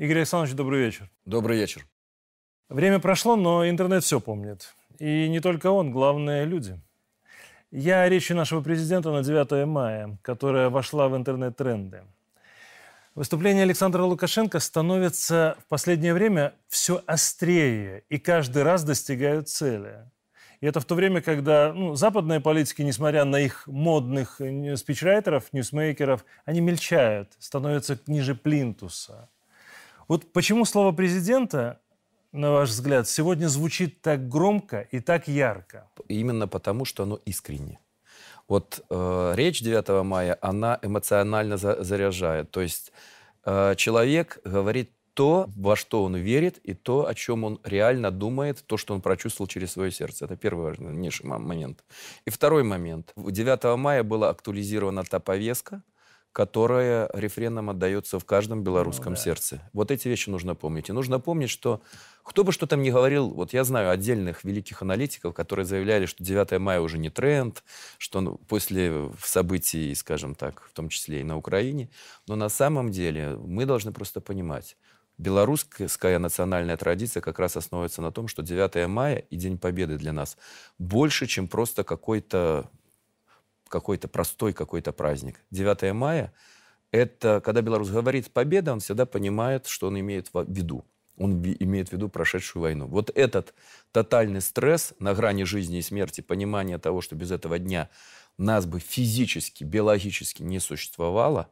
Игорь Александрович, добрый вечер. Добрый вечер. Время прошло, но интернет все помнит. И не только он, главное – люди. Я о речи нашего президента на 9 мая, которая вошла в интернет-тренды. Выступление Александра Лукашенко становится в последнее время все острее и каждый раз достигают цели. И это в то время, когда ну, западные политики, несмотря на их модных спичрайтеров, ньюсмейкеров, они мельчают, становятся ниже плинтуса. Вот почему слово президента на ваш взгляд, сегодня звучит так громко и так ярко? Именно потому, что оно искренне. Вот э, речь 9 мая, она эмоционально за, заряжает. То есть э, человек говорит то, во что он верит, и то, о чем он реально думает, то, что он прочувствовал через свое сердце. Это первый важнейший момент. И второй момент. 9 мая была актуализирована та повестка, которая рефреном отдается в каждом белорусском ну, да. сердце. Вот эти вещи нужно помнить. И нужно помнить, что кто бы что там ни говорил, вот я знаю отдельных великих аналитиков, которые заявляли, что 9 мая уже не тренд, что ну, после событий, скажем так, в том числе и на Украине. Но на самом деле мы должны просто понимать, белорусская национальная традиция как раз основывается на том, что 9 мая и День Победы для нас больше, чем просто какой-то какой-то простой какой-то праздник. 9 мая – это, когда белорус говорит «победа», он всегда понимает, что он имеет в виду. Он имеет в виду прошедшую войну. Вот этот тотальный стресс на грани жизни и смерти, понимание того, что без этого дня нас бы физически, биологически не существовало,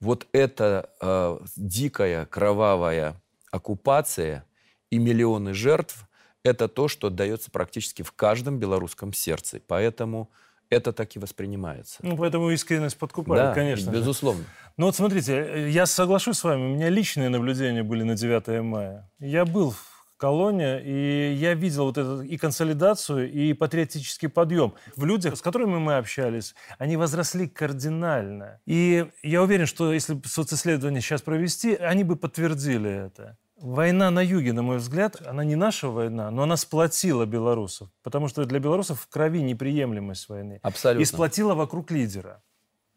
вот эта э, дикая, кровавая оккупация и миллионы жертв – это то, что отдается практически в каждом белорусском сердце. Поэтому это так и воспринимается. Ну, поэтому искренность подкупает, да, конечно. безусловно. Же. Ну вот смотрите, я соглашусь с вами, у меня личные наблюдения были на 9 мая. Я был в колонии, и я видел вот эту и консолидацию, и патриотический подъем. В людях, с которыми мы общались, они возросли кардинально. И я уверен, что если социсследование сейчас провести, они бы подтвердили это. Война на юге, на мой взгляд, она не наша война, но она сплотила белорусов. Потому что для белорусов в крови неприемлемость войны. Абсолютно. И сплотила вокруг лидера.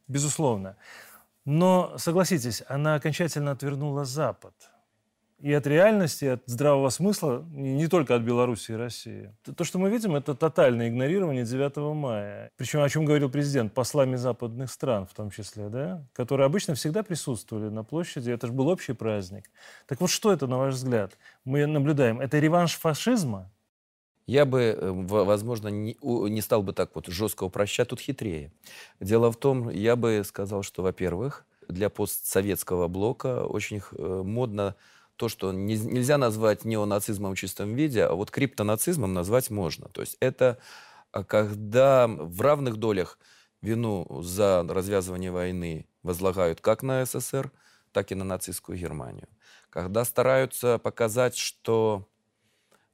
Безусловно. Но, согласитесь, она окончательно отвернула Запад и от реальности, и от здравого смысла, не только от Беларуси и России. То, что мы видим, это тотальное игнорирование 9 мая. Причем, о чем говорил президент, послами западных стран в том числе, да, которые обычно всегда присутствовали на площади. Это же был общий праздник. Так вот, что это, на ваш взгляд? Мы наблюдаем. Это реванш фашизма? Я бы, э, возможно, не, не стал бы так вот жестко упрощать, тут хитрее. Дело в том, я бы сказал, что, во-первых, для постсоветского блока очень э, модно то, что не, нельзя назвать неонацизмом в чистом виде, а вот криптонацизмом назвать можно. То есть это а, когда в равных долях вину за развязывание войны возлагают как на СССР, так и на нацистскую Германию. Когда стараются показать, что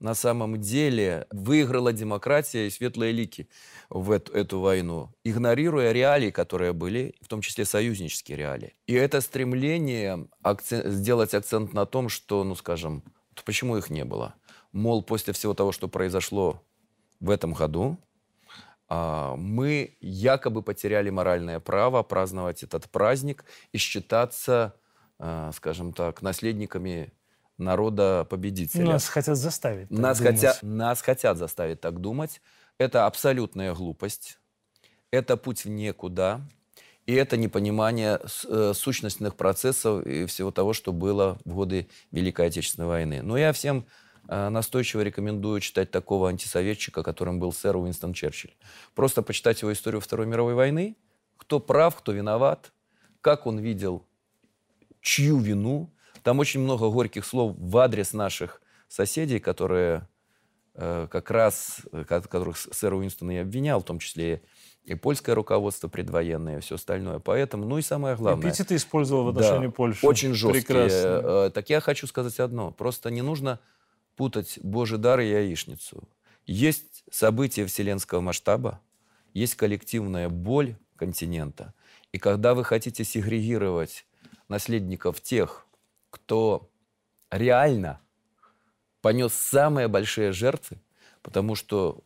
на самом деле выиграла демократия и светлые лики в эту, эту войну, игнорируя реалии, которые были, в том числе союзнические реалии. И это стремление акцент, сделать акцент на том, что, ну скажем, почему их не было? Мол, после всего того, что произошло в этом году, а, мы якобы потеряли моральное право праздновать этот праздник и считаться, а, скажем так, наследниками народа победителя. Нас хотят заставить. нас, хотя, нас хотят заставить так думать. Это абсолютная глупость. Это путь в никуда. И это непонимание э, сущностных процессов и всего того, что было в годы Великой Отечественной войны. Но я всем э, настойчиво рекомендую читать такого антисоветчика, которым был сэр Уинстон Черчилль. Просто почитать его историю Второй мировой войны, кто прав, кто виноват, как он видел, чью вину там очень много горьких слов в адрес наших соседей, которые э, как раз, э, которых сэр Уинстон и обвинял, в том числе и польское руководство предвоенное, и все остальное. Поэтому, ну и самое главное... Эпитеты использовал в отношении да, Польши. Очень жесткие. Прекрасно. Э, так я хочу сказать одно. Просто не нужно путать Божий дар и яичницу. Есть события вселенского масштаба, есть коллективная боль континента. И когда вы хотите сегрегировать наследников тех, кто реально понес самые большие жертвы, потому что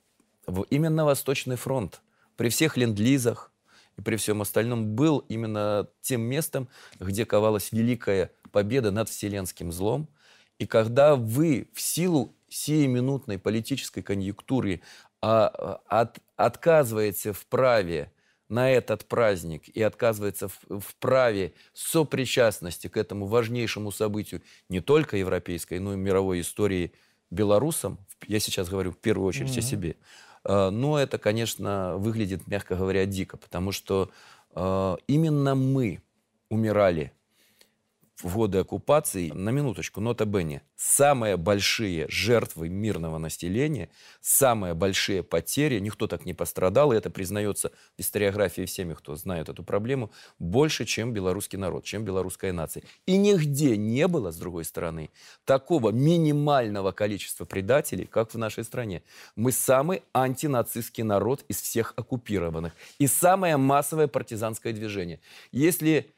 именно Восточный фронт при всех ленд-лизах и при всем остальном был именно тем местом, где ковалась великая победа над вселенским злом. И когда вы в силу сиюминутной политической конъюнктуры а, от, отказываете в праве на этот праздник и отказывается в, в праве сопричастности к этому важнейшему событию не только европейской, но и мировой истории белорусам, я сейчас говорю в первую очередь mm-hmm. о себе, а, но это, конечно, выглядит, мягко говоря, дико, потому что э, именно мы умирали в годы оккупации, на минуточку, нота Бенни, самые большие жертвы мирного населения, самые большие потери, никто так не пострадал, и это признается в историографии всеми, кто знает эту проблему, больше, чем белорусский народ, чем белорусская нация. И нигде не было, с другой стороны, такого минимального количества предателей, как в нашей стране. Мы самый антинацистский народ из всех оккупированных. И самое массовое партизанское движение. Если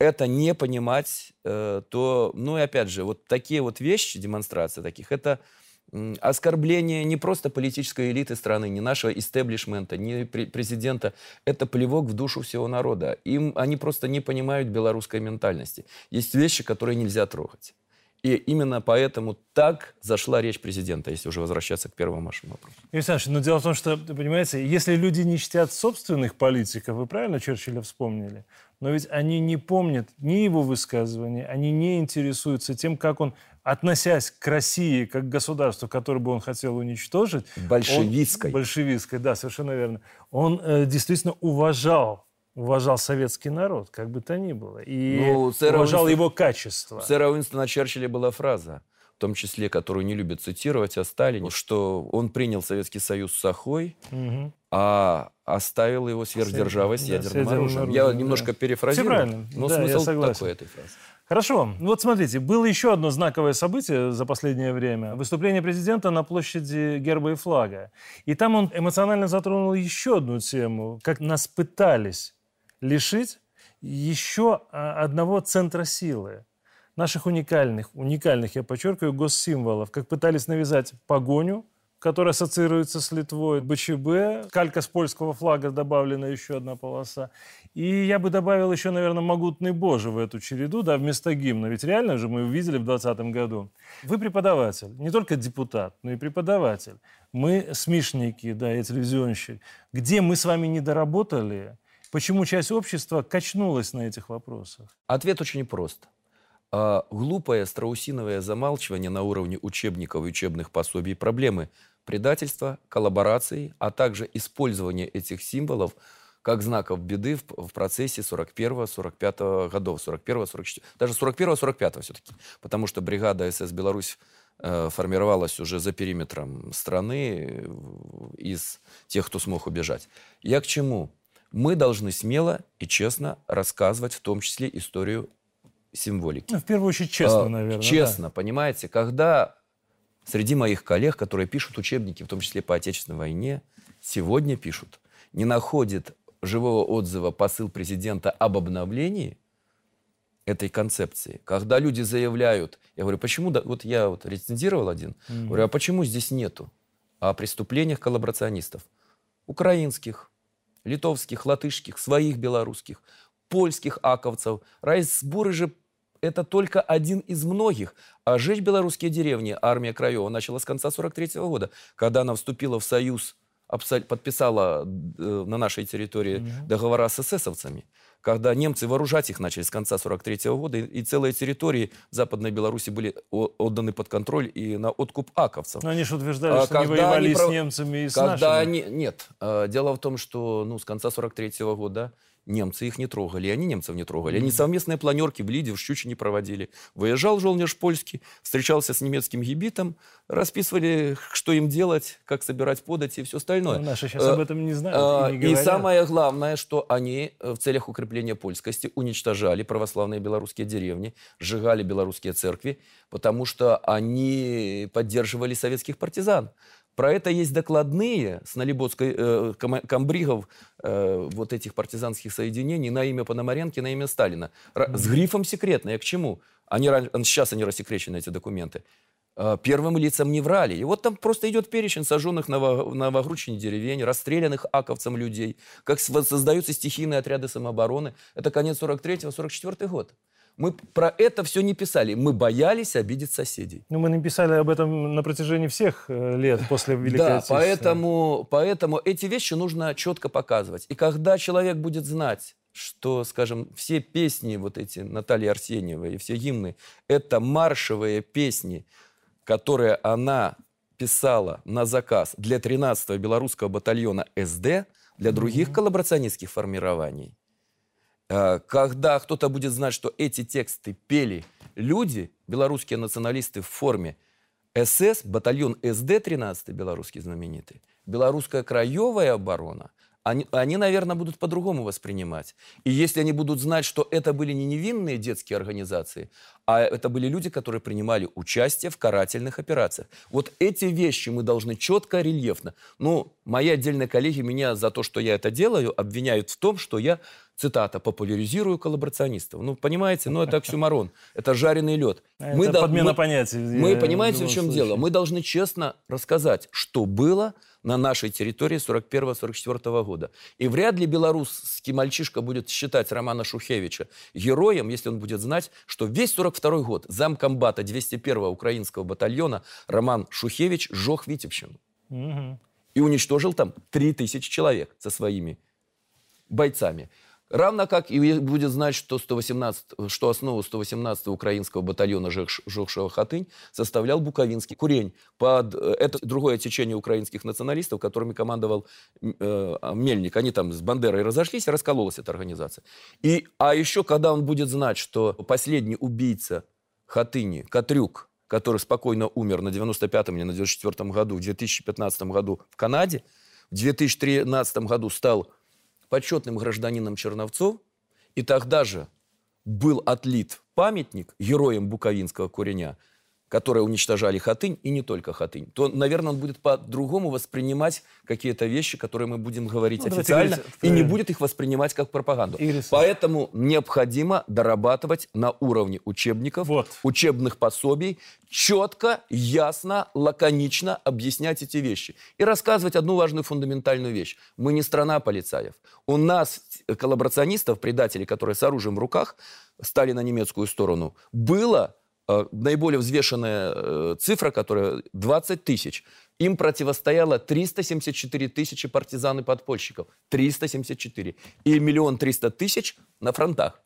это не понимать, э, то, ну и опять же, вот такие вот вещи, демонстрации таких, это оскорбление не просто политической элиты страны, не нашего истеблишмента, не президента. Это плевок в душу всего народа. Им, они просто не понимают белорусской ментальности. Есть вещи, которые нельзя трогать. И именно поэтому так зашла речь президента, если уже возвращаться к первому вашему вопросу. Александр, но дело в том, что, понимаете, если люди не чтят собственных политиков, вы правильно Черчилля вспомнили, но ведь они не помнят ни его высказывания, они не интересуются тем, как он, относясь к России как к государству, которое бы он хотел уничтожить... Большевистской. Он, большевистской, да, совершенно верно. Он э, действительно уважал уважал советский народ, как бы то ни было, и ну, уважал Уинстон, его качество. У сэра Уинстона Черчилля была фраза, в том числе, которую не любят цитировать о Сталине, что он принял Советский Союз с Сахой, угу. а оставил его сверхдержавой с ядерным да, оружием. оружием. Я да. немножко перефразирую, Все правильно. но да, смысл такой этой фразы. Хорошо. Вот смотрите, было еще одно знаковое событие за последнее время. Выступление президента на площади герба и флага. И там он эмоционально затронул еще одну тему. Как нас пытались лишить еще а, одного центра силы. Наших уникальных, уникальных, я подчеркиваю, госсимволов. Как пытались навязать погоню, которая ассоциируется с Литвой, БЧБ, калька с польского флага добавлена еще одна полоса. И я бы добавил еще, наверное, «Могутный Боже» в эту череду, да, вместо гимна. Ведь реально же мы увидели в 2020 году. Вы преподаватель, не только депутат, но и преподаватель. Мы смешники, да, и телевизионщик. Где мы с вами не доработали, Почему часть общества качнулась на этих вопросах? Ответ очень прост. А, глупое страусиновое замалчивание на уровне учебников и учебных пособий проблемы предательства, коллаборации, а также использование этих символов как знаков беды в, в процессе 41-45 годов, 41-44, даже 41-45 все-таки, потому что бригада СС «Беларусь» э, формировалась уже за периметром страны э, из тех, кто смог убежать. Я к чему? мы должны смело и честно рассказывать в том числе историю символики. Ну, в первую очередь честно, а, наверное. Честно, да. понимаете, когда среди моих коллег, которые пишут учебники, в том числе по Отечественной войне, сегодня пишут, не находит живого отзыва посыл президента об обновлении этой концепции. Когда люди заявляют, я говорю, почему, да, вот я вот рецензировал один, mm-hmm. говорю, а почему здесь нету о преступлениях коллаборационистов? Украинских, литовских, латышских, своих белорусских, польских аковцев. Райсбуры же это только один из многих. А жечь белорусские деревни армия Краева начала с конца 43 -го года, когда она вступила в союз, подписала э, на нашей территории договора с эсэсовцами когда немцы вооружать их начали с конца 43 -го года, и, целые территории Западной Беларуси были отданы под контроль и на откуп аковцев. Но они же утверждали, а, что они воевали они, с немцами и с когда нашими. Они, нет. А, дело в том, что ну, с конца 43 -го года немцы их не трогали, и они немцев не трогали. Они совместные планерки в Лиде, в Щучине проводили. Выезжал Жолнеж польский, встречался с немецким гибитом, расписывали, что им делать, как собирать подать и все остальное. Но ну, наши сейчас об этом не знают и не говорят. И самое главное, что они в целях укрепления польскости уничтожали православные белорусские деревни, сжигали белорусские церкви, потому что они поддерживали советских партизан. Про это есть докладные с Налибодской э, комбригов э, вот этих партизанских соединений на имя Пономаренки, на имя Сталина. Р- с грифом секретно. Я к чему? Они, сейчас они рассекречены, эти документы. Э, первым лицам не врали. И вот там просто идет перечень сожженных на Новогручине деревень, расстрелянных аковцам людей, как создаются стихийные отряды самообороны. Это конец 43-44 год. Мы про это все не писали. Мы боялись обидеть соседей. Ну, мы написали об этом на протяжении всех э, лет после Великой Да, поэтому, поэтому эти вещи нужно четко показывать. И когда человек будет знать, что, скажем, все песни вот эти Натальи Арсеньевой и все гимны – это маршевые песни, которые она писала на заказ для 13-го белорусского батальона СД, для других коллаборационистских формирований. Э, Когда кто-то будет знать, что эти тексты пели люди, белорусские националисты в форме СС, батальон СД 13 белорусский знаменитый, белорусская краевая оборона, они, они, наверное, будут по-другому воспринимать. И если они будут знать, что это были не невинные детские организации, а это были люди, которые принимали участие в карательных операциях. Вот эти вещи мы должны четко, рельефно. Ну, мои отдельные коллеги меня за то, что я это делаю, обвиняют в том, что я, цитата, популяризирую коллаборационистов. Ну, понимаете, ну, это оксюмарон, это жареный лед. Это дол- подмена мы- понятий. мы, понимаете, в чем случае. дело? Мы должны честно рассказать, что было на нашей территории 41-44 года. И вряд ли белорусский мальчишка будет считать Романа Шухевича героем, если он будет знать, что весь 42 год замкомбата 201-го украинского батальона Роман Шухевич сжег Витебщину. Мгм. И уничтожил там 3000 человек со своими бойцами. Равно как и будет знать, что, 118, что основу 118-го украинского батальона, жегшего Хатынь, составлял Буковинский курень. Под, э, это другое течение украинских националистов, которыми командовал э, Мельник. Они там с Бандерой разошлись, раскололась эта организация. И, а еще, когда он будет знать, что последний убийца Хатыни, Катрюк, который спокойно умер на 95-м или на 94-м году, в 2015 году в Канаде, в 2013 году стал почетным гражданином Черновцов, и тогда же был отлит памятник героям Буковинского куреня, которые уничтожали Хатынь, и не только Хатынь, то, наверное, он будет по-другому воспринимать какие-то вещи, которые мы будем говорить Ну, официально, говорить, и не э, будет их воспринимать как пропаганду. Игорь. Поэтому необходимо дорабатывать на уровне учебников, Вот. учебных пособий, четко, ясно, лаконично объяснять эти вещи. И рассказывать одну важную фундаментальную вещь. Мы не страна полицаев. У нас коллаборационистов, предателей, которые с оружием в руках стали на немецкую сторону, было э, наиболее взвешенная э, цифра, которая 20 тысяч. Им противостояло 374 тысячи партизан и подпольщиков. 374. И миллион триста тысяч на фронтах.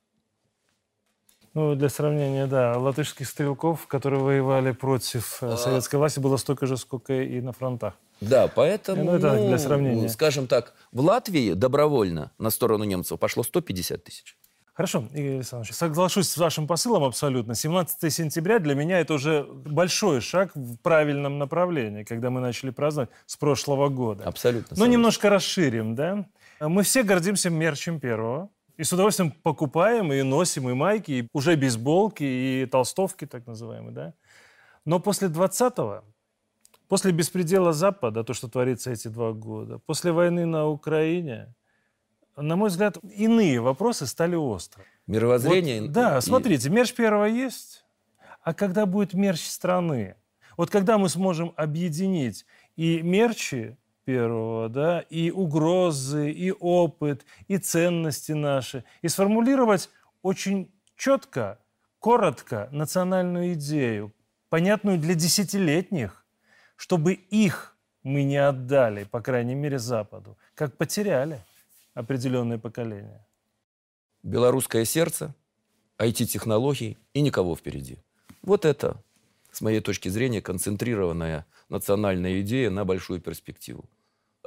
Ну, для сравнения, да, латышских стрелков, которые воевали против А. э, советской власти, было столько же, сколько и на фронтах. Да, поэтому, Ну, это для сравнения. скажем так, в Латвии добровольно на сторону немцев пошло 150 тысяч. Хорошо, Игорь Александрович, соглашусь с вашим посылом абсолютно. 17 сентября для меня это уже большой шаг в правильном направлении, когда мы начали праздновать с прошлого года. Абсолютно. Согласен. немножко расширим, да? Мы все гордимся мерчем первого. И с удовольствием покупаем и носим и майки, и уже бейсболки, и толстовки, так называемые, да? Но после 20-го, после беспредела Запада, то, что творится эти два года, после войны на Украине, на мой взгляд, иные вопросы стали остры. Мировоззрение. Вот, да, и- смотрите, мерч первого есть, а когда будет мерч страны? Вот когда мы сможем объединить и мерчи первого, да, и угрозы, и опыт, и ценности наши, и сформулировать очень четко, коротко национальную идею, понятную для десятилетних, чтобы их мы не отдали, по крайней мере, Западу, как потеряли определенные поколения. Белорусское сердце, IT-технологий и никого впереди. Вот это, с моей точки зрения, концентрированная национальная идея на большую перспективу.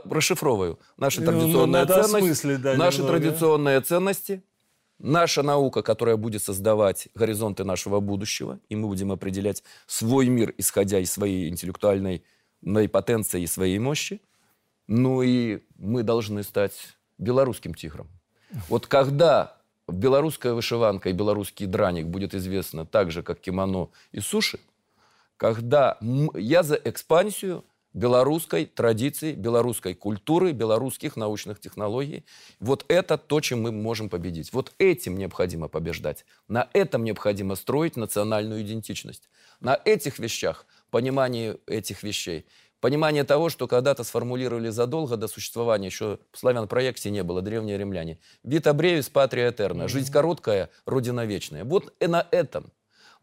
Расшифровываю. Наши Ну, традиционные надо ценности, осмыслить, да, наши немного. традиционные ценности, наша наука, которая будет создавать горизонты нашего будущего, и мы будем определять свой мир, исходя из своей интеллектуальной потенции и своей мощи. Ну и мы должны стать белорусским тигром. Вот когда белорусская вышиванка и белорусский драник будет известно так же, как кимоно и суши, когда я за экспансию белорусской традиции, белорусской культуры, белорусских научных технологий. Вот это то, чем мы можем победить. Вот этим необходимо побеждать. На этом необходимо строить национальную идентичность. На этих вещах, понимании этих вещей, Понимание того, что когда-то сформулировали задолго до существования, еще в славян-проекте не было, древние римляне. Vita brevis, patria eterna. Жизнь короткая, родина вечная. Вот и на этом,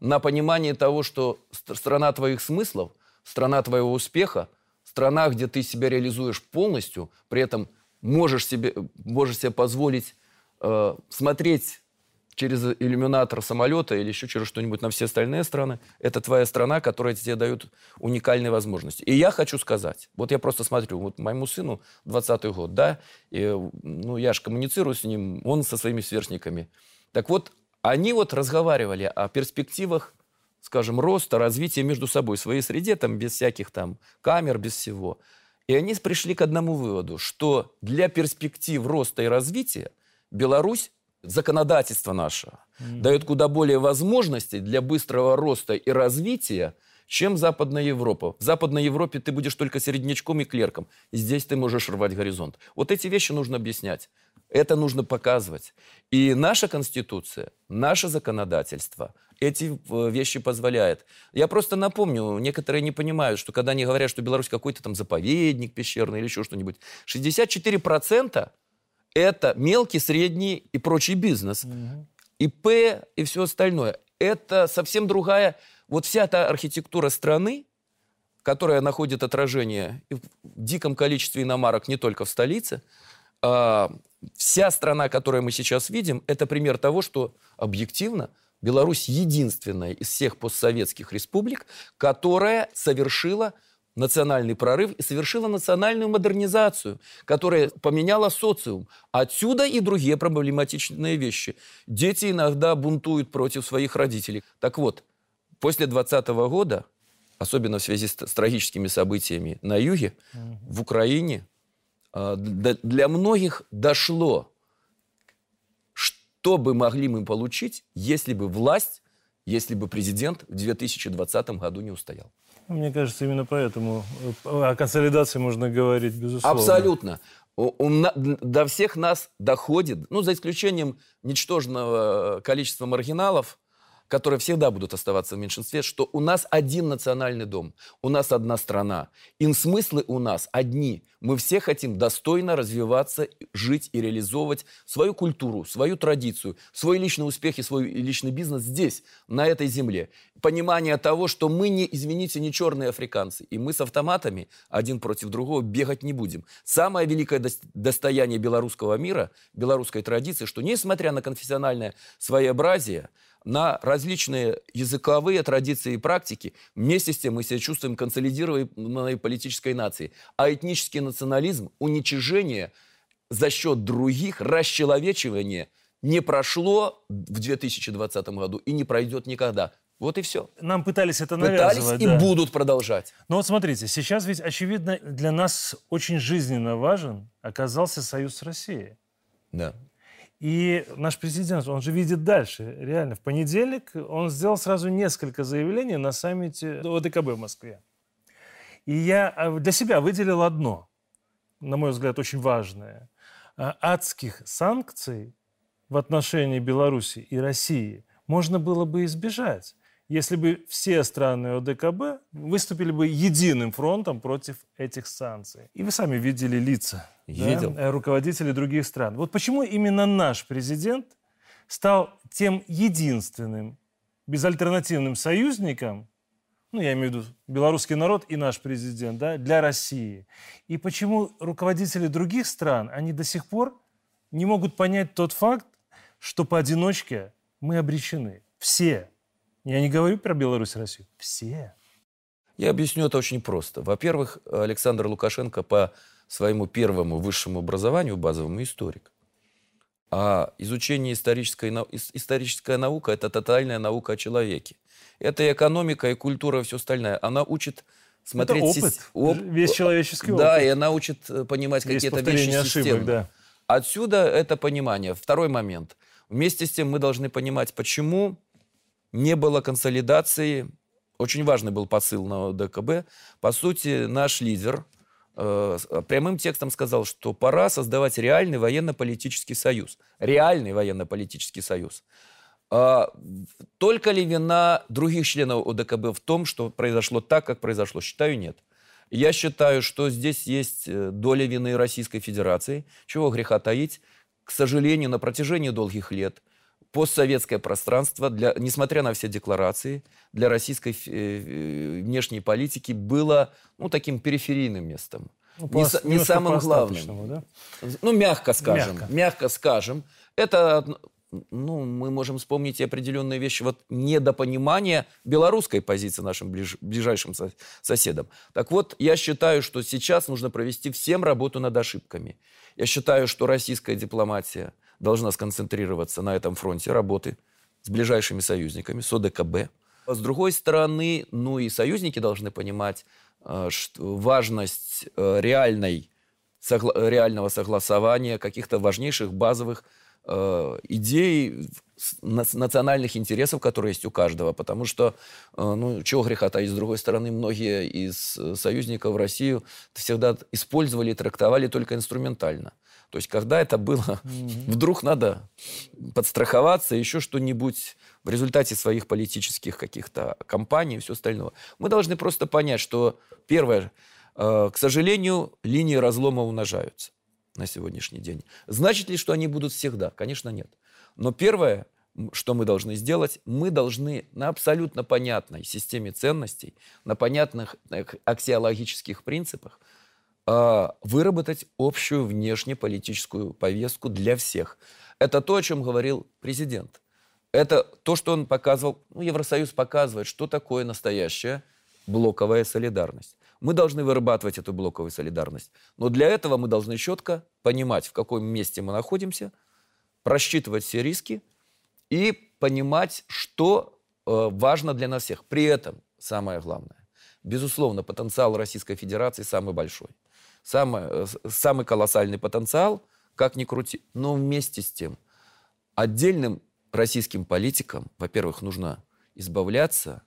на понимании того, что страна твоих смыслов, страна твоего успеха, страна, где ты себя реализуешь полностью, при этом можешь себе, можешь себе позволить э, смотреть через иллюминатор самолета или еще через что-нибудь на все остальные страны. Это твоя страна, которая тебе дает уникальные возможности. И я хочу сказать, вот я просто смотрю, вот моему сыну 20-й год, да, и, ну, я же коммуницирую с ним, он со своими сверстниками. Так вот, они вот разговаривали о перспективах, скажем, роста, развития между собой в своей среде, там, без всяких там камер, без всего. И они пришли к одному выводу, что для перспектив роста и развития Беларусь законодательство наше mm-hmm. дает куда более возможностей для быстрого роста и развития, чем Западная Европа. В Западной Европе ты будешь только середнячком и клерком. Здесь ты можешь рвать горизонт. Вот эти вещи нужно объяснять. Это нужно показывать. И наша Конституция, наше законодательство эти э, вещи позволяет. Я просто напомню, некоторые не понимают, что когда они говорят, что Беларусь какой-то там заповедник пещерный или еще что-нибудь, 64% это мелкий, средний и прочий бизнес. Угу. ИП и все остальное. Это совсем другая... Вот вся та архитектура страны, которая находит отражение в диком количестве иномарок не только в столице, а вся страна, которую мы сейчас видим, это пример того, что объективно Беларусь единственная из всех постсоветских республик, которая совершила национальный прорыв и совершила национальную модернизацию, которая поменяла социум. Отсюда и другие проблематичные вещи. Дети иногда бунтуют против своих родителей. Так вот, после 2020 года, особенно в связи с, с трагическими событиями на юге, в Украине, э, для многих дошло, что бы могли мы получить, если бы власть, если бы президент в 2020 году не устоял. Мне кажется, именно поэтому э, о консолидации можно говорить, безусловно. Абсолютно. У, у, до всех нас доходит, ну, за исключением ничтожного количества маргиналов, которые всегда будут оставаться в меньшинстве, что у нас один национальный дом, у нас одна страна. И смыслы у нас одни. Мы все хотим достойно развиваться, жить и реализовывать свою культуру, свою традицию, свой личный успех и свой личный бизнес здесь, на этой земле. Понимание того, что мы не, извините, не черные африканцы, и мы с автоматами один против другого бегать не будем. Самое великое достояние белорусского мира, белорусской традиции, что несмотря на конфессиональное своеобразие, на различные языковые традиции и практики, вместе с тем мы себя чувствуем консолидированной политической нацией. А этнический национализм, уничижение за счет других, расчеловечивание не прошло в 2020 году и не пройдет никогда. Вот и все. Нам пытались это навязывать. Пытались да. и будут продолжать. Но вот смотрите, сейчас ведь, очевидно, для нас очень жизненно важен оказался союз с Россией. Да. И наш президент, он же видит дальше. Реально, в понедельник он сделал сразу несколько заявлений на саммите ОДКБ в Москве. И я а, для себя выделил одно, на мой взгляд, очень важное. А, адских санкций в отношении Беларуси и России можно было бы избежать если бы все страны ОДКБ выступили бы единым фронтом против этих санкций. И вы сами видели лица Видел. Да, руководителей других стран. Вот почему именно наш президент стал тем единственным безальтернативным союзником, ну, я имею в виду белорусский народ и наш президент, да, для России. И почему руководители других стран, они до сих пор не могут понять тот факт, что поодиночке мы обречены. Все. Я не говорю про Беларусь и Россию. Все. Я объясню это очень просто. Во-первых, Александр Лукашенко по своему первому высшему образованию базовому историк. А изучение исторической, историческая наука – это тотальная наука о человеке. Это и экономика, и культура, и все остальное. Она учит смотреть... Это опыт, оп... весь человеческий опыт. Да, и она учит э, понимать какие-то вещи ошибок. Да. Отсюда это понимание. Второй момент. Вместе с тем мы должны понимать, почему не было консолидации. Очень важный был посыл на ДКБ. По сути, наш лидер э, прямым текстом сказал, что пора создавать реальный военно-политический союз. Реальный военно-политический союз. А, только ли вина других членов ОДКБ в том, что произошло так, как произошло? Считаю, нет. Я считаю, что здесь есть э, доля вины Российской Федерации. Чего греха таить? К сожалению, на протяжении долгих лет постсоветское пространство, для, несмотря на все декларации, для российской э, э, внешней политики было ну, таким периферийным местом. Ну, не, по, не самым главным. Да? Ну, мягко скажем. Мягко. мягко скажем. Это ну, мы можем вспомнить и определенные вещи, вот недопонимание белорусской позиции нашим ближ, ближайшим со, соседам. Так вот, я считаю, что сейчас нужно провести всем работу над ошибками. Я считаю, что российская дипломатия должна сконцентрироваться на этом фронте работы с ближайшими союзниками, с ОДКБ. С другой стороны, ну и союзники должны понимать э, что важность э, реальной, согла, реального согласования каких-то важнейших базовых э, идей национальных интересов, которые есть у каждого. Потому что, э, ну, чего греха-то, и с другой стороны, многие из союзников Россию всегда использовали и трактовали только инструментально. То есть, когда это было, mm-hmm. вдруг надо подстраховаться, еще что-нибудь в результате своих политических каких-то кампаний и все остальное. Мы должны просто понять, что, первое, э, к сожалению, линии разлома умножаются на сегодняшний день. Значит ли, что они будут всегда? Конечно, нет. Но первое, что мы должны сделать, мы должны на абсолютно понятной системе ценностей, на понятных аксиологических принципах э, выработать общую внешнеполитическую повестку для всех. Это то, о чем говорил президент. Это то, что он показывал, ну, Евросоюз показывает, что такое настоящая блоковая солидарность. Мы должны вырабатывать эту блоковую солидарность. Но для этого мы должны четко понимать, в каком месте мы находимся, просчитывать все риски и понимать, что э, важно для нас всех. При этом самое главное, безусловно, потенциал Российской Федерации самый большой. Самый, э, самый колоссальный потенциал, как ни крути. Но вместе с тем, отдельным российским политикам, во-первых, нужно избавляться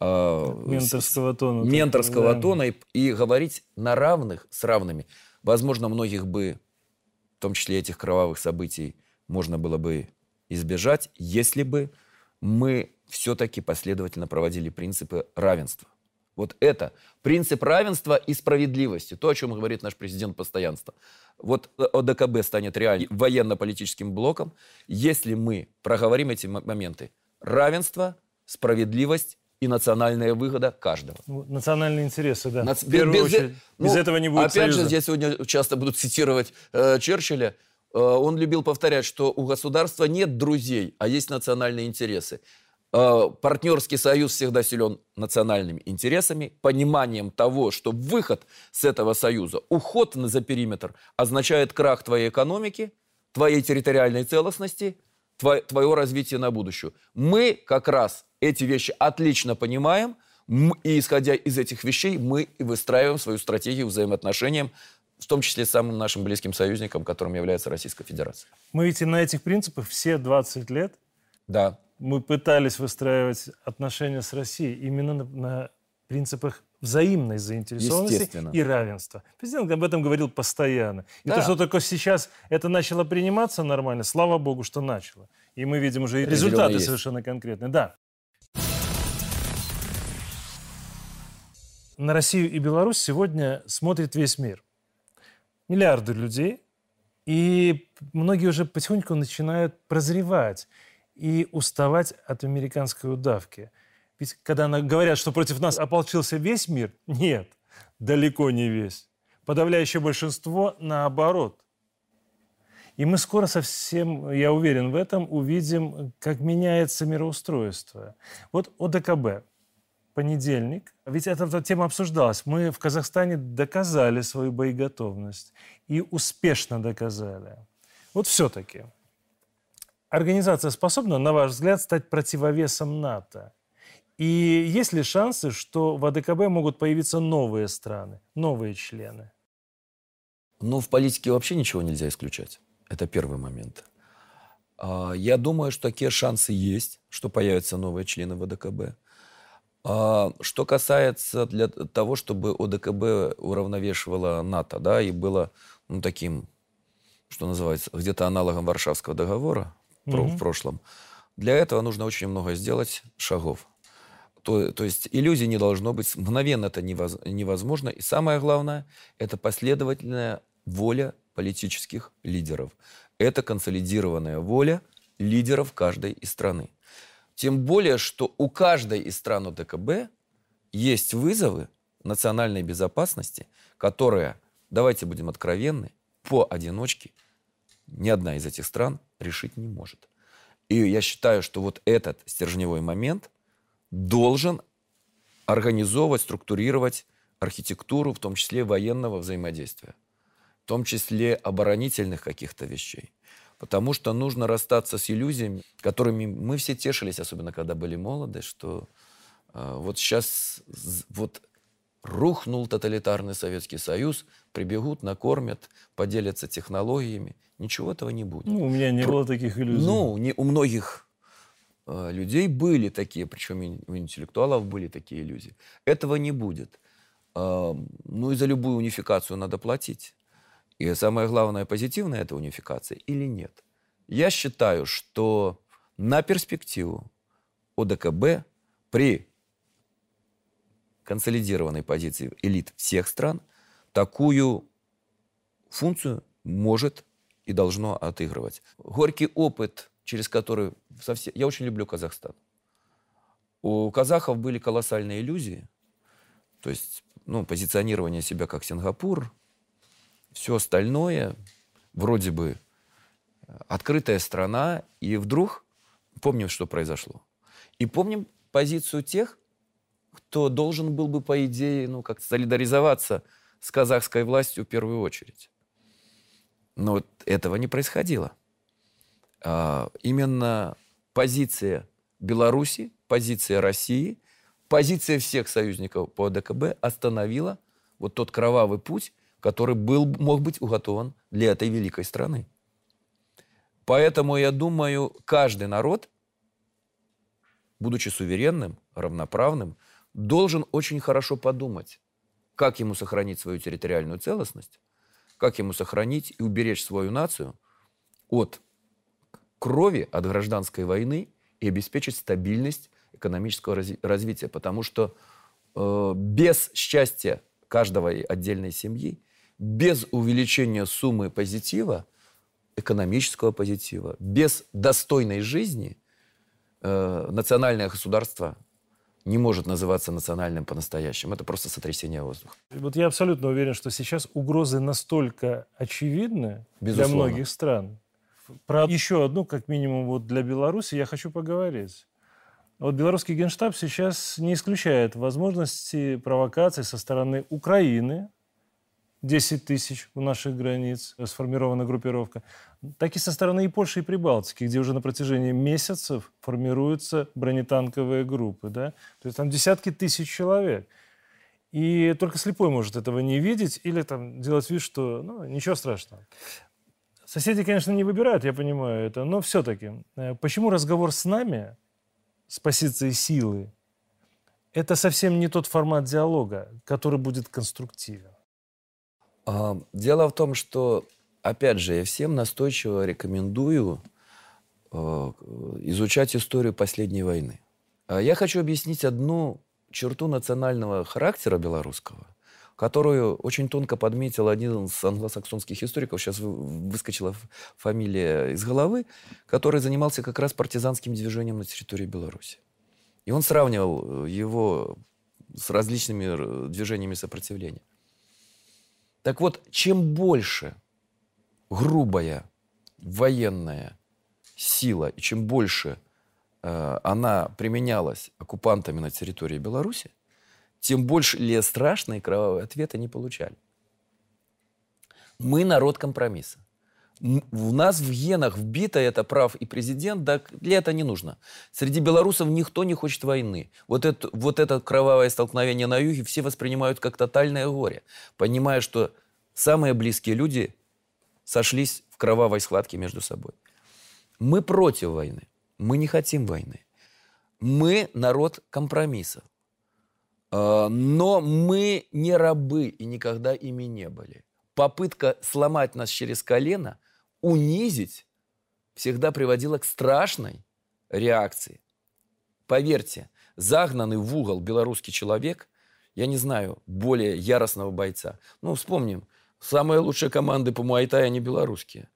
э, менторского тона. Менторского да. тона и, и говорить на равных с равными. Возможно, многих бы, в том числе этих кровавых событий, можно было бы избежать, если бы мы все-таки последовательно проводили принципы равенства. Вот это принцип равенства и справедливости, то, о чем говорит наш президент постоянства. Вот ОДКБ станет реально военно-политическим блоком, если мы проговорим эти моменты. Равенство, справедливость и национальная выгода каждого. Ну, национальные интересы, да. Нац... без, очередь. Ну, без этого не будет Опять союза. же, я сегодня часто буду цитировать э, Черчилля. Э, он любил повторять, что у государства нет друзей, а есть национальные интересы. Э, партнерский союз всегда силен национальными интересами, пониманием того, что выход с этого союза, уход за периметр означает крах твоей экономики, твоей территориальной целостности, твое, твое развитие на будущее. Мы как раз эти вещи отлично понимаем, и исходя из этих вещей мы и выстраиваем свою стратегию взаимоотношениям в том числе с самым нашим близким союзником, которым является Российская Федерация. Мы ведь и на этих принципах все 20 лет да. Мы пытались выстраивать отношения с Россией именно на, на принципах взаимной заинтересованности и равенства. Президент об этом говорил постоянно. И да. то, что только сейчас это начало приниматься нормально, слава богу, что начало. И мы видим уже результаты совершенно конкретные. Да. На Россию и Беларусь сегодня смотрит весь мир. Миллиарды людей. И многие уже потихоньку начинают прозревать и уставать от американской удавки. Ведь когда говорят, что против нас ополчился весь мир, нет, далеко не весь. Подавляющее большинство наоборот. И мы скоро совсем, я уверен в этом, увидим, как меняется мироустройство. Вот ОДКБ, понедельник. Ведь эта, эта тема обсуждалась. Мы в Казахстане доказали свою боеготовность. И успешно доказали. Вот все-таки. Организация способна, на ваш взгляд, стать противовесом НАТО? И есть ли шансы, что в АДКБ могут появиться новые страны, новые члены? Ну, в политике вообще ничего нельзя исключать. Это первый момент. А, я думаю, что такие шансы есть, что появятся новые члены ВДКБ. А, что касается для того, чтобы ОДКБ уравновешивала НАТО, да, и было ну, таким, что называется, где-то аналогом Варшавского договора mm-hmm. в прошлом, для этого нужно очень много сделать шагов. То, то есть иллюзий не должно быть, мгновенно это невозможно. И самое главное, это последовательная воля политических лидеров. Это консолидированная воля лидеров каждой из страны. Тем более, что у каждой из стран ОДКБ есть вызовы национальной безопасности, которые, давайте будем откровенны, поодиночке ни одна из этих стран решить не может. И я считаю, что вот этот стержневой момент должен организовывать, структурировать архитектуру, в том числе военного взаимодействия, в том числе оборонительных каких-то вещей. Потому что нужно расстаться с иллюзиями, которыми мы все тешились, особенно когда были молоды, что э, вот сейчас вот рухнул тоталитарный Советский Союз, прибегут, накормят, поделятся технологиями. Ничего этого не будет. Ну, у меня не Про... было таких иллюзий. Ну, не, у многих э, людей были такие, причем и у интеллектуалов были такие иллюзии. Этого не будет. Э, ну и за любую унификацию надо платить. И самое главное, позитивная эта унификация или нет. Я считаю, что на перспективу ОДКБ при консолидированной позиции элит всех стран такую функцию может и должно отыгрывать. Горький опыт, через который совсем... Я очень люблю Казахстан. У казахов были колоссальные иллюзии. То есть ну, позиционирование себя как Сингапур, все остальное, вроде бы открытая страна, и вдруг помним, что произошло. И помним позицию тех, кто должен был бы, по идее, ну, как солидаризоваться с казахской властью в первую очередь. Но вот этого не происходило. А, именно позиция Беларуси, позиция России, позиция всех союзников по ДКБ остановила вот тот кровавый путь, который был, мог быть уготован для этой великой страны. Поэтому, я думаю, каждый народ, будучи суверенным, равноправным, должен очень хорошо подумать, как ему сохранить свою территориальную целостность, как ему сохранить и уберечь свою нацию от крови, от гражданской войны и обеспечить стабильность экономического разви- развития. Потому что э, без счастья каждого отдельной семьи без увеличения суммы позитива, экономического позитива, без достойной жизни э, национальное государство не может называться национальным по-настоящему. Это просто сотрясение воздуха. Вот я абсолютно уверен, что сейчас угрозы настолько очевидны Безусловно. для многих стран. Про еще одну, как минимум, вот для Беларуси я хочу поговорить. Вот белорусский генштаб сейчас не исключает возможности провокаций со стороны Украины, 10 тысяч у наших границ, сформирована группировка, так и со стороны и Польши, и Прибалтики, где уже на протяжении месяцев формируются бронетанковые группы. Да? То есть там десятки тысяч человек. И только слепой может этого не видеть или там делать вид, что ну, ничего страшного. Соседи, конечно, не выбирают, я понимаю это, но все-таки, э, почему разговор с нами, с позиции силы, это совсем не тот формат диалога, который будет конструктивен? Дело в том, что, опять же, я всем настойчиво рекомендую э, изучать историю последней войны. А я хочу объяснить одну черту национального характера белорусского, которую очень тонко подметил один из англосаксонских историков, сейчас выскочила фамилия из головы, который занимался как раз партизанским движением на территории Беларуси. И он сравнивал его с различными движениями сопротивления. Так вот, чем больше грубая военная сила, и чем больше э, она применялась оккупантами на территории Беларуси, тем больше ли страшные кровавые ответы они получали. Мы народ компромисса. У нас в генах вбито это прав и президент, да для этого не нужно. Среди белорусов никто не хочет войны. Вот это, вот это кровавое столкновение на юге все воспринимают как тотальное горе, понимая, что самые близкие люди сошлись в кровавой схватке между собой. Мы против войны. Мы не хотим войны. Мы народ компромиссов. А, но мы не рабы и никогда ими не были. Попытка сломать нас через колено – унизить всегда приводило к страшной реакции. Поверьте, загнанный в угол белорусский человек, я не знаю, более яростного бойца. Ну, вспомним, самые лучшие команды по муайтай, они белорусские.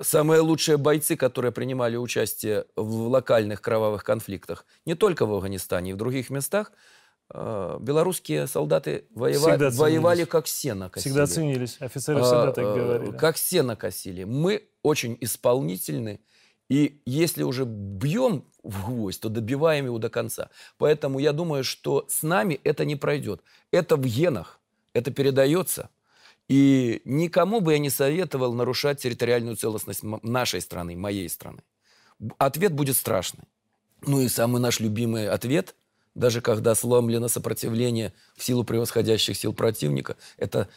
Самые лучшие бойцы, которые принимали участие в локальных кровавых конфликтах, не только в Афганистане, и в других местах, белорусские солдаты воевали, воевали как сено косили. Всегда ценились. Офицеры всегда а, так э, говорили. Как сено косили. Мы очень исполнительны. И если уже бьем в гвоздь, то добиваем его до конца. Поэтому я думаю, что с нами это не пройдет. Это в генах. Это передается. И никому бы я не советовал нарушать территориальную целостность нашей страны, моей страны. Ответ будет страшный. Ну и самый наш любимый ответ, даже когда сломлено сопротивление в силу превосходящих сил противника, это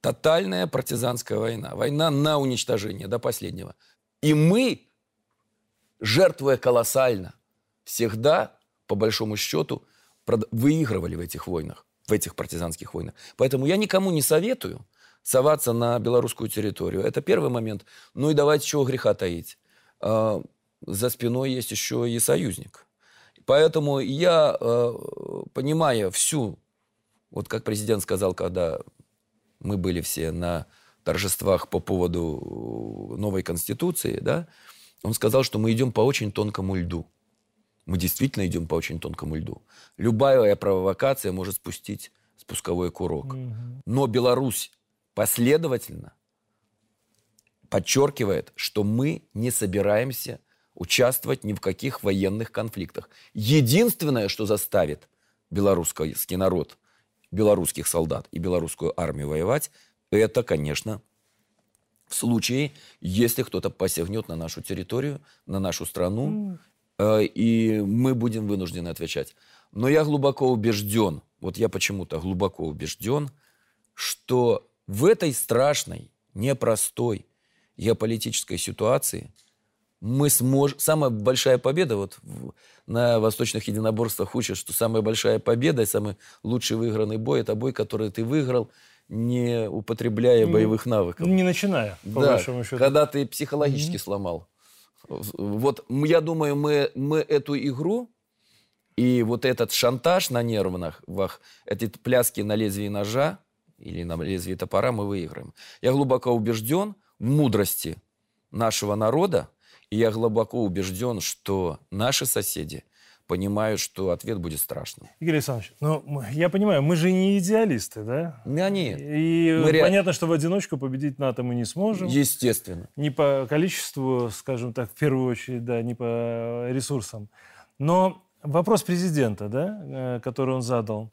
тотальная партизанская война. Война на уничтожение до последнего. И мы, жертвуя колоссально, всегда, по большому счету, выигрывали в этих войнах, в этих партизанских войнах. Поэтому я никому не советую – соваться на белорусскую территорию. Это первый момент. Ну и давайте чего греха таить. А, за спиной есть еще и союзник. Поэтому я, а, понимая всю, вот как президент сказал, когда мы были все на торжествах по поводу новой конституции, да, он сказал, что мы идем по очень тонкому льду. Мы действительно идем по очень тонкому льду. Любая провокация может спустить спусковой курок. Угу. Но Беларусь последовательно подчеркивает, что мы не собираемся участвовать ни в каких военных конфликтах. Единственное, что заставит белорусский народ, белорусских солдат и белорусскую армию воевать, это, конечно, в случае, если кто-то посягнет на нашу территорию, на нашу страну, э, и мы будем вынуждены отвечать. Но я глубоко убежден, вот я почему-то глубоко убежден, что в этой страшной, непростой геополитической ситуации мы сможем... Самая большая победа, вот на восточных единоборствах учат, что самая большая победа, самый лучший выигранный бой – это бой, который ты выиграл, не употребляя не, боевых навыков. Не начиная, по да, большому счету. когда ты психологически mm-hmm. сломал. Вот я думаю, мы, мы эту игру и вот этот шантаж на нервах, эти пляски на лезвии ножа, или на лезвие топора мы выиграем. Я глубоко убежден в мудрости нашего народа, и я глубоко убежден, что наши соседи понимают, что ответ будет страшным. Игорь Александрович, ну, я понимаю, мы же не идеалисты, да? Да нет. И мы понятно, ре... что в одиночку победить НАТО мы не сможем. Естественно. Не по количеству, скажем так, в первую очередь, да, не по ресурсам. Но вопрос президента, да, э, который он задал,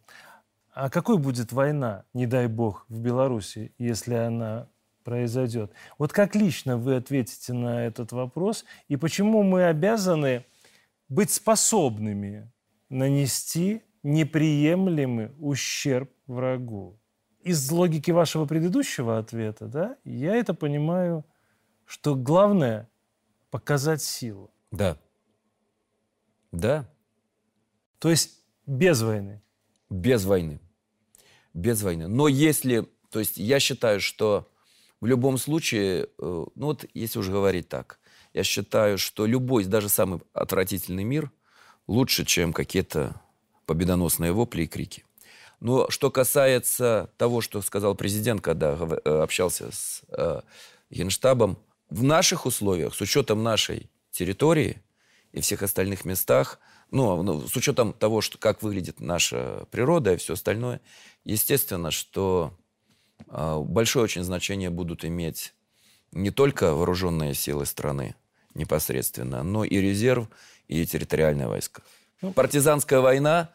а какой будет война, не дай бог, в Беларуси, если она произойдет? Вот как лично вы ответите на этот вопрос? И почему мы обязаны быть способными нанести неприемлемый ущерб врагу? Из логики вашего предыдущего ответа, да, я это понимаю, что главное – показать силу. Да. Да. То есть без войны. Без войны без войны. Но если, то есть я считаю, что в любом случае, э, ну вот если уже говорить так, я считаю, что любой, даже самый отвратительный мир лучше, чем какие-то победоносные вопли и крики. Но что касается того, что сказал президент, когда э, общался с э, Генштабом, в наших условиях, с учетом нашей территории и всех остальных местах, ну, ну, с учетом того, что, как выглядит наша природа и все остальное, естественно, что большое очень значение будут иметь не только вооруженные силы страны непосредственно, но и резерв, и территориальные войска. Ну, Партизанская война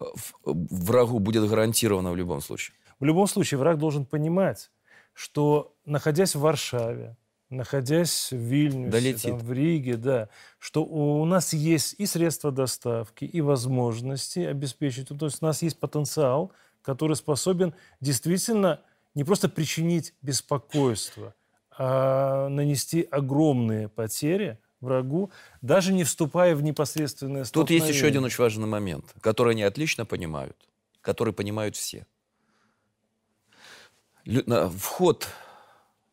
э, врагу будет гарантирована в любом случае. В любом случае враг должен понимать, что находясь в Варшаве, находясь в Вильнюсе, там, в Риге, да, что у нас есть и средства доставки, и возможности обеспечить. То есть у нас есть потенциал, который способен действительно не просто причинить беспокойство, а нанести огромные потери врагу, даже не вступая в непосредственное Тут есть еще один очень важный момент, который они отлично понимают, который понимают все. Вход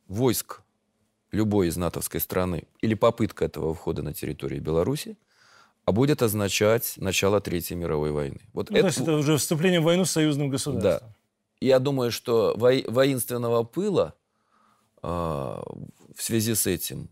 войск любой из натовской страны или попытка этого входа на территорию Беларуси а будет означать начало Третьей мировой войны. Вот ну, это... То есть это уже вступление в войну с союзным государством. Да. Я думаю, что во... воинственного пыла э, в связи с этим,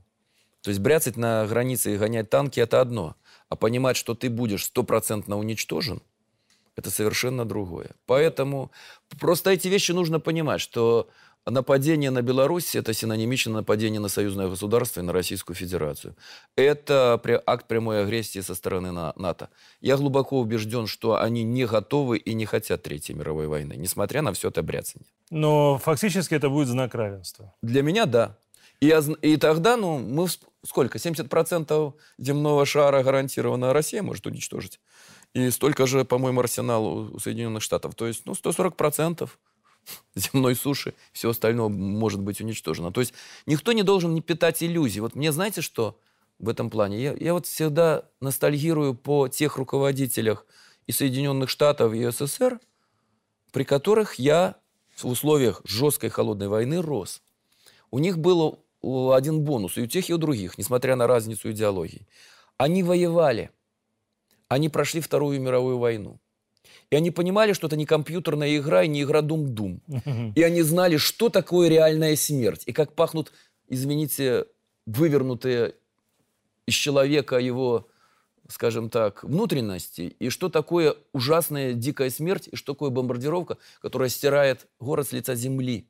то есть бряцать на границе и гонять танки – это одно, а понимать, что ты будешь стопроцентно уничтожен – это совершенно другое. Поэтому просто эти вещи нужно понимать, что нападение на Беларусь – это синонимично нападение на союзное государство и на Российскую Федерацию. Это акт прямой агрессии со стороны НАТО. Я глубоко убежден, что они не готовы и не хотят Третьей мировой войны, несмотря на все это бряцание. Но фактически это будет знак равенства. Для меня – да. И, и тогда, ну, мы сколько? 70% земного шара гарантированно Россия может уничтожить. И столько же, по-моему, арсенал у Соединенных Штатов. То есть, ну, 140% земной суши, все остальное может быть уничтожено. То есть никто не должен не питать иллюзий. Вот мне знаете, что в этом плане? Я, я вот всегда ностальгирую по тех руководителях и Соединенных Штатов, и СССР, при которых я в условиях жесткой холодной войны рос. У них был один бонус, и у тех, и у других, несмотря на разницу идеологий. Они воевали – они прошли Вторую мировую войну. И они понимали, что это не компьютерная игра и не игра Дум-Дум. И они знали, что такое реальная смерть. И как пахнут, извините, вывернутые из человека его, скажем так, внутренности. И что такое ужасная дикая смерть. И что такое бомбардировка, которая стирает город с лица земли.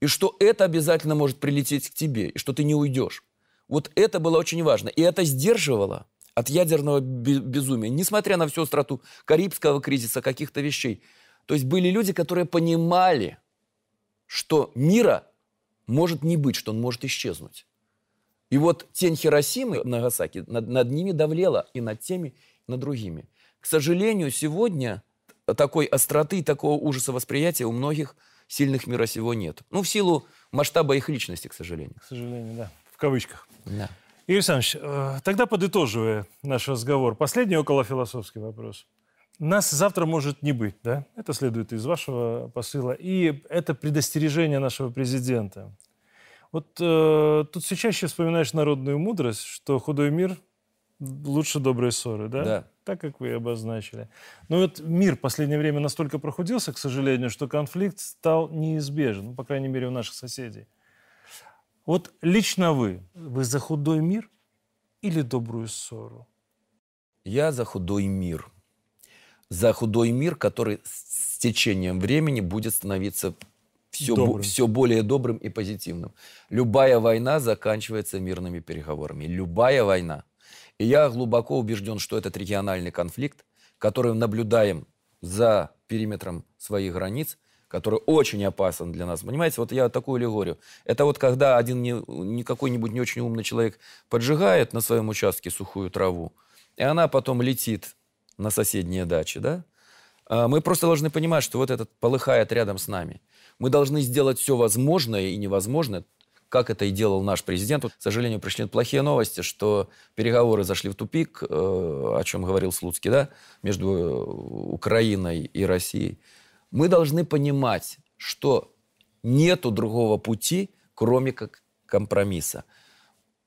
И что это обязательно может прилететь к тебе. И что ты не уйдешь. Вот это было очень важно. И это сдерживало от ядерного безумия, несмотря на всю остроту Карибского кризиса, каких-то вещей. То есть были люди, которые понимали, что мира может не быть, что он может исчезнуть. И вот тень Хиросимы, Нагасаки, над, над ними давлела и над теми, и над другими. К сожалению, сегодня такой остроты и такого ужаса восприятия у многих сильных мира сего нет. Ну, в силу масштаба их личности, к сожалению. К сожалению, да. В кавычках. Да. Игорь Александрович, э, тогда подытоживая наш разговор, последний околофилософский вопрос. Нас завтра может не быть, да? Это следует из вашего посыла. И это предостережение нашего президента. Вот э, тут все чаще вспоминаешь народную мудрость, что худой мир лучше доброй ссоры, да? Да. Так, как вы обозначили. Но вот мир в последнее время настолько прохудился, к сожалению, что конфликт стал неизбежен, ну, по крайней мере, у наших соседей. Вот лично вы, вы за худой мир или добрую ссору? Я за худой мир. За худой мир, который с течением времени будет становиться все, бо- все более добрым и позитивным. Любая война заканчивается мирными переговорами. Любая война. И я глубоко убежден, что этот региональный конфликт, который наблюдаем за периметром своих границ, который очень опасен для нас. Понимаете, вот я такую аллегорию. Это вот когда один не, не какой-нибудь не очень умный человек поджигает на своем участке сухую траву, и она потом летит на соседние дачи, да? А мы просто должны понимать, что вот этот полыхает рядом с нами. Мы должны сделать все возможное и невозможное, как это и делал наш президент. К сожалению, пришли плохие новости, что переговоры зашли в тупик, э, о чем говорил Слуцкий, да, между э, Украиной и Россией мы должны понимать, что нету другого пути, кроме как компромисса.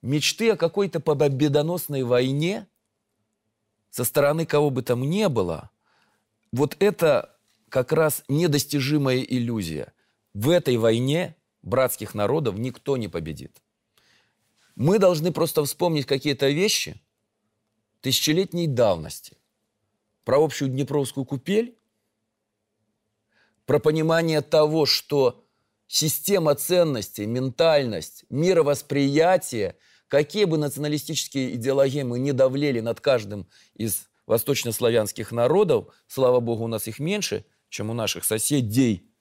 Мечты о какой-то победоносной войне со стороны кого бы там ни было, вот это как раз недостижимая иллюзия. В этой войне братских народов никто не победит. Мы должны просто вспомнить какие-то вещи тысячелетней давности. Про общую Днепровскую купель про понимание того, что система ценностей, ментальность, мировосприятие, какие бы националистические идеологии мы не давлели над каждым из восточнославянских народов, слава богу, у нас их меньше, чем у наших соседей.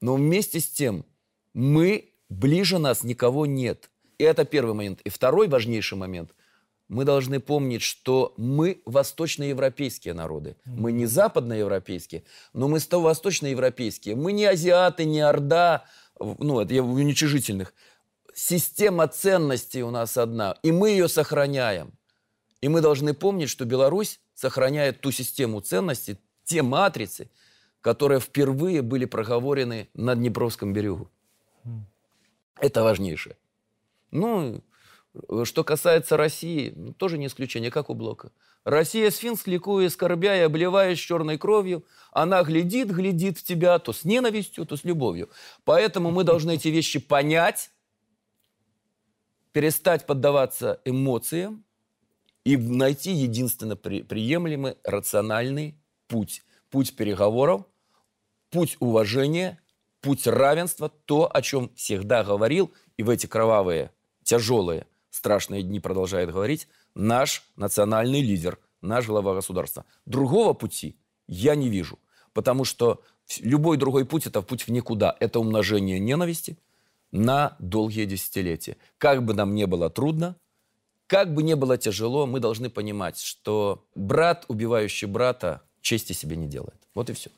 Но вместе с тем мы, ближе нас никого нет. И это первый момент. И второй важнейший момент – мы должны помнить, что мы восточноевропейские народы. Мы не западноевропейские, но мы восточноевропейские. Мы не азиаты, не орда, ну, это я в уничижительных. Система ценностей у нас одна, и мы ее сохраняем. И мы должны помнить, что Беларусь сохраняет ту систему ценностей, те матрицы, которые впервые были проговорены на Днепровском берегу. Это важнейшее. Ну, Что касается России, ну, тоже не исключение, как у Блока. Россия сфинкс, ликуя, скорбя и обливаясь черной кровью, она глядит, глядит в тебя то с ненавистью, то с любовью. Поэтому мы должны эти вещи понять, перестать поддаваться эмоциям и найти единственно при, приемлемый рациональный путь. Путь переговоров, путь уважения, путь равенства, то, о чем всегда говорил, и в эти кровавые, тяжелые, страшные дни продолжает говорить, наш национальный лидер, наш глава государства. Другого пути я не вижу, потому что любой другой путь – это путь в никуда. Это умножение ненависти на долгие десятилетия. Как бы нам не было трудно, как бы не было тяжело, мы должны понимать, что брат, убивающий брата, чести себе не делает. Вот и все.